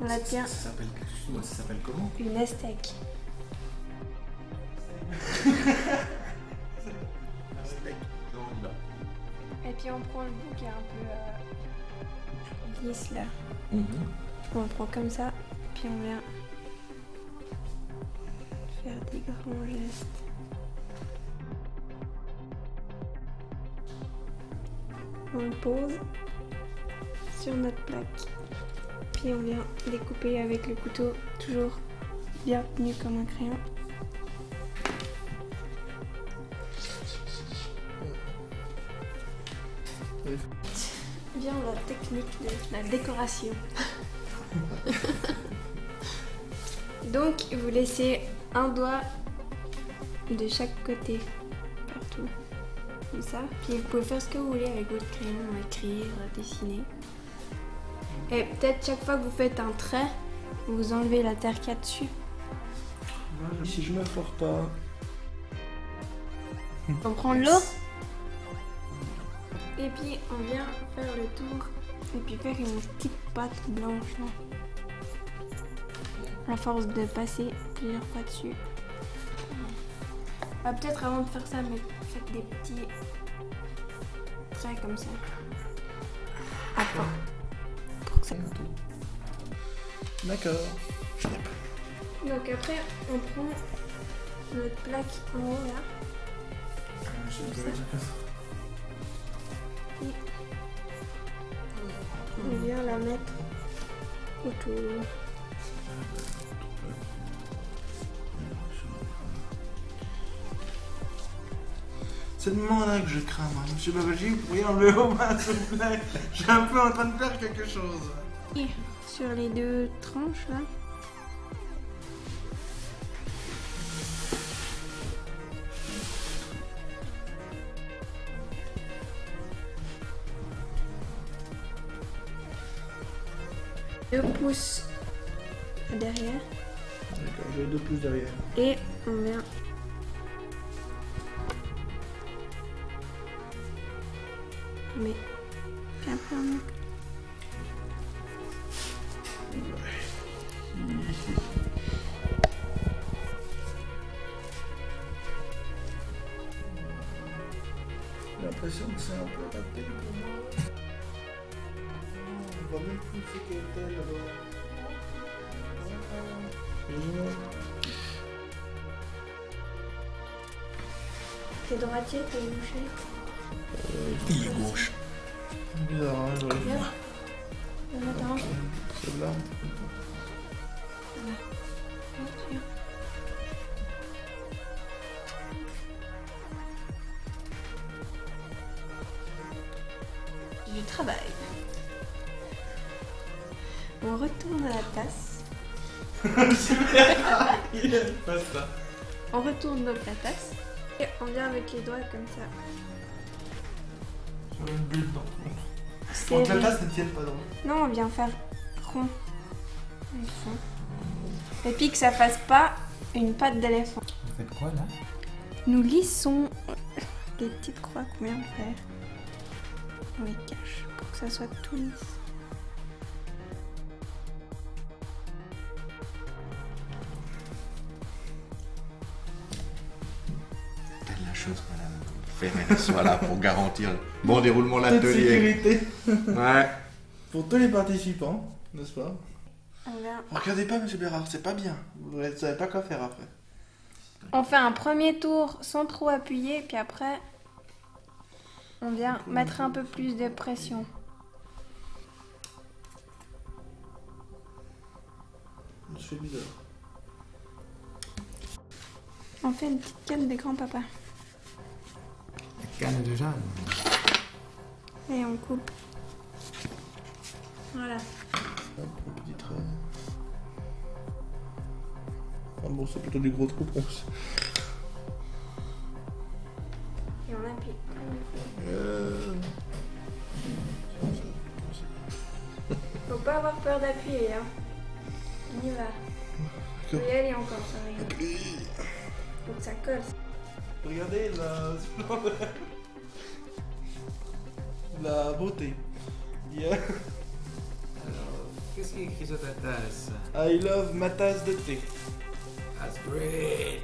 on la tient Ça s'appelle, excuse-moi, ça s'appelle comment? une aztèque. Et puis on prend le bout qui est un peu euh, lisse là. On le prend comme ça, puis on vient faire des grands gestes. On le pose sur notre plaque. Puis on vient découper avec le couteau, toujours bien tenu comme un crayon. Bien la technique de la décoration. Donc, vous laissez un doigt de chaque côté, partout, comme ça. Puis vous pouvez faire ce que vous voulez avec votre crayon, écrire, dessiner. Et peut-être chaque fois que vous faites un trait, vous enlevez la terre qu'il y a dessus. Si je me foire pas. On prend l'eau. Et puis on vient faire le tour. Et puis faire une petite pâte blanche là. À force de passer plusieurs fois dessus. Ah, Peut-être avant de faire ça, mais faites des petits traits comme ça. Attends. D'accord. Donc après, on prend notre plaque en haut là. On vient la mettre autour. C'est le moment-là que je crame. hein. Monsieur Babaji, vous pourriez enlever vos mains, s'il vous plaît. Je suis un peu en train de faire quelque chose. Et sur les deux tranches là. Deux pouces derrière D'accord, j'ai deux pouces derrière. et on vient mais on met J'ai l'impression que c'est un peu raté pour moi. On va même pousser qu'elle était là-bas. T'es droitier, t'es gaucher. Il est gauche. Bizarre, hein, j'aurais dit. On va mettre un. C'est là. Du travail. On retourne à la tasse. Il aime pas ça. On retourne donc la tasse. Et on vient avec les doigts comme ça. Sur une bulle dans Pour que la ne tienne pas droit. Non, on vient faire rond. Et puis que ça fasse pas une patte d'éléphant. Vous faites quoi là? Nous lissons les petites croix qu'on vient de faire. On les cache pour que ça soit tout lisse. Telle la chose, madame. Fermer soit là pour garantir le bon déroulement de l'atelier. sécurité Ouais. pour tous les participants, n'est-ce pas On, vient- Regardez pas, monsieur Bérard, c'est pas bien. Vous ne savez pas quoi faire après. on fait un premier tour sans trop appuyer, puis après, on vient mettre un peu plus de pression. Je fais bizarre. On fait une petite canne de grand-papa. Canne de Jeanne. Et on coupe. Voilà. Hop, un petit trait. Ah bon, c'est plutôt des gros trous. Et on appuie. Euh... Faut pas avoir peur d'appuyer, hein. On y va. Faut y aller encore, ça regarde. Faut que ça colle. Regardez la. La beauté. Il y a... qu'est-ce qui est écrit sur ta tasse? I love ma tasse de thé. That's great.